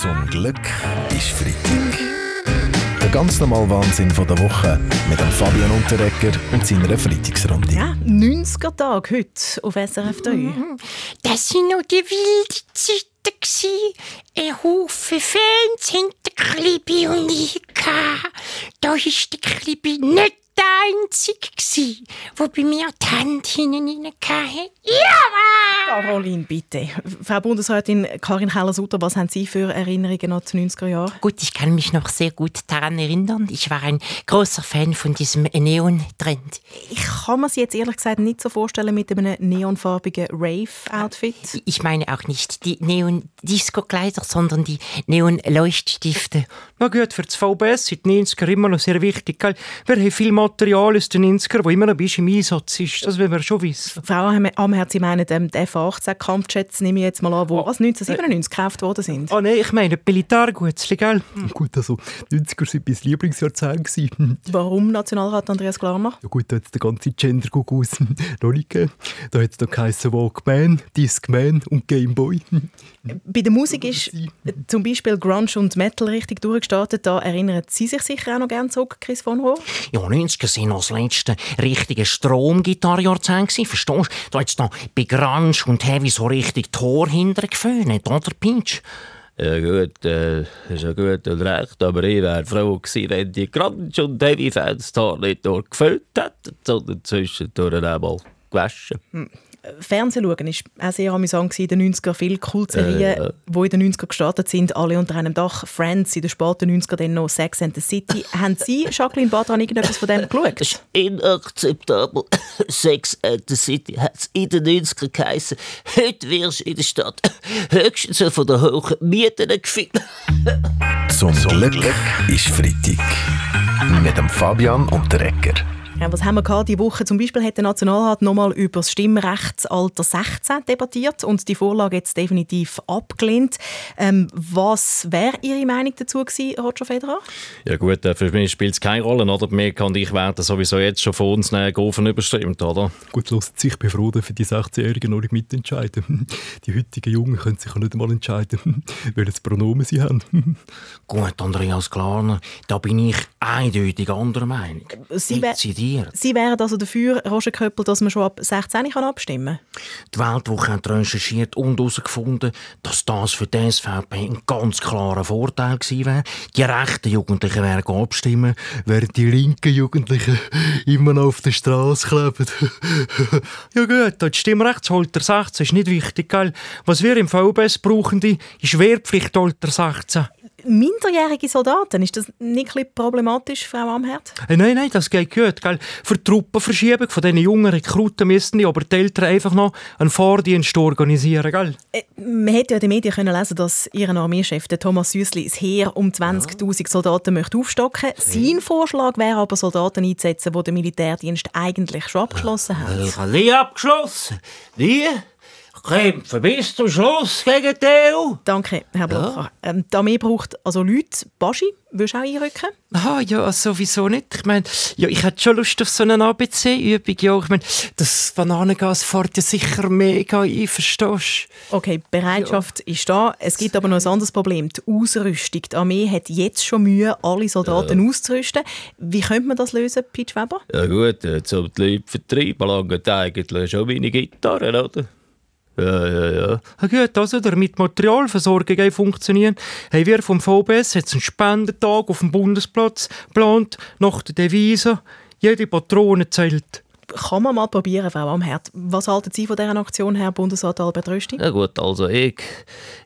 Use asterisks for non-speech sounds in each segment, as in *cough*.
Zum Glück ist Freitag. Der ganz normale Wahnsinn von der Woche mit dem Fabian Unterrecker und seiner Freitagsrunde. Ja, 90er-Tag heute auf SRF 3. *laughs* Das sind noch die wilden Zeiten. gsi. Ein Haufen Fans hinter Klibi und ich. Da ist der Klibi nicht der Einzige, der bei mir die Hand hinein hatte. Ja, Caroline, bitte. Frau Bundesrätin Karin Heller-Sutter, was haben Sie für Erinnerungen an die 90er Jahre? Gut, ich kann mich noch sehr gut daran erinnern. Ich war ein großer Fan von diesem Neon-Trend. Ich kann mir Sie jetzt ehrlich gesagt nicht so vorstellen mit einem neonfarbigen Rave-Outfit. Ich meine auch nicht die Neon-Disco-Kleider, sondern die Neon-Leuchtstifte. Na gut, für das VBS sind die 90er immer noch sehr wichtig. Gell? Wir haben viel Material aus den 90er, das immer noch ein bisschen im Einsatz ist. Das wollen wir schon wissen. Frau Amherz, Sie meinen ähm, den F-18-Kampfjets, nehme ich jetzt mal an, die oh, 1997 äh, gekauft worden sind? Ah oh, nein, ich meine Militärgutzli, gell? Hm. Gut, also 90er waren mein Lieblingsjahrzehnt. *laughs* Warum Nationalrat Andreas Klarner? Ja gut, da hat es den ganzen Gender-Gugus *laughs* noch nicht gegeben. Da hat es noch geheißen Walkman, Discman und Gameboy. *laughs* Bei der Musik ist zum Beispiel Grunge und Metal richtig durchgestartet. Da erinnern Sie sich sicher auch noch gerne zurück, Chris von Rohr? Ja, 90er waren noch das letzte richtige Stromgitarrejahrzehnt. Verstehst du? Da hat es noch bei Grunge und Heavy so richtig Tor hintergeföhnt, oder, Pinch? Ja gut, äh, ist ja gut und recht, aber ich wäre froh gewesen, wenn die Grunge und Heavy-Fans Tor nicht nur gefüllt hätten, sondern zwischendurch einmal gewaschen. Fernsehen schauen ist auch sehr amüsant in den 90er. Viele Kultserien, äh, die in den 90er gestartet sind, alle unter einem Dach. Friends, in den späten 90er dann noch Sex and the City. *laughs* Haben Sie, Jacqueline Badran, irgendetwas von dem geschaut? Das ist inakzeptabel. *coughs* Sex and the City hat es in den 90er geheißen. Heute wirst du in der Stadt höchstens von der hohen Mieten gefickt. Zum Glück ist Freitag. Mit dem Fabian und der Ecker. Ja, was haben wir gehabt die Woche? Zum Beispiel hat der Nationalrat nochmal über das Stimmrechtsalter 16 debattiert und die Vorlage jetzt definitiv abgelehnt. Ähm, was wäre Ihre Meinung dazu gewesen, Roger Federer? Ja gut, äh, für mich spielt es keine Rolle, oder? Mir kann ich werden sowieso jetzt schon von uns Gofen überstimmt, oder? Gut, los, ich bin froh, für die 16-Jährigen noch nicht mitentscheiden. *laughs* Die heutigen Jungen können sich ja nicht einmal entscheiden, *laughs* welches Pronomen sie haben. gut, Andreas Klarner, da bin ich eindeutig anderer Meinung. Sie, passiert. Sie wären also dafür, Roger Köppel, dass man schon ab 16 kann abstimmen kann? Die Weltwoche hat recherchiert und herausgefunden, dass das für die SVP ein ganz klarer Vorteil gewesen wäre. Die rechten Jugendlichen wären abstimmen, während die linken Jugendlichen immer noch auf der Straße kleben. *laughs* ja gut, das Stimmrechtshalter 16 ist nicht wichtig, gell? Was wir im VBS brauchen, ist Wehrpflichtalter 16 minderjährige Soldaten, ist das nicht ein problematisch, Frau Amherd? Äh, nein, nein, das geht gut. Gell? Für die Truppenverschiebung von diesen jungen Rekruten müssen die aber die Eltern einfach noch einen Fahrdienst organisieren. Gell? Äh, man hätte ja in den Medien können lesen dass Ihr Armeechef, der Thomas Süssli, das Heer um 20'000 ja. Soldaten möchte aufstocken möchte. Sein Vorschlag wäre aber, Soldaten einzusetzen, die den Militärdienst eigentlich schon abgeschlossen haben. Ich habe nie abgeschlossen. Nie? Kämpfen bis zum Schluss gegen die EU. Danke, Herr Blocher. Ja. Ähm, die Armee braucht also Leute. Baschi, willst du auch einrücken? Ah, ja, sowieso nicht. Ich meine, ja, ich hätte schon Lust auf so eine ABC-Übung. Ja, ich meine, das Bananengas fährt ja sicher mega ein, verstehst du? Okay, Bereitschaft ja. ist da. Es gibt aber noch ein anderes Problem, die Ausrüstung. Die Armee hat jetzt schon Mühe, alle Soldaten ja. auszurüsten. Wie könnte man das lösen, Pitch Weber? Ja gut, zum die Leute vertreiben, lange eigentlich schon meine Gitarren, oder? Ja, ja, ja. ja gut, also damit Materialversorgung funktionieren, haben wir vom VBS jetzt einen Spendentag auf dem Bundesplatz geplant, nach der Devise «Jede Patrone zählt». Kann man mal probieren, Frau Amherd. Was halten Sie von dieser Aktion, Herr Bundesrat Albert Rösti? Ja gut, also ich,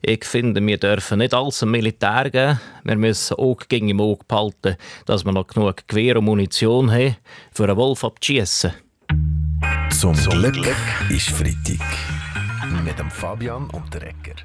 ich finde, wir dürfen nicht alles im Militär geben. Wir müssen auch gegen im Auge behalten, dass wir noch genug Gewehr und Munition haben, für einen Wolf abzuschiessen. Zum Glück ist Freitag mit dem Fabian und der Ecker.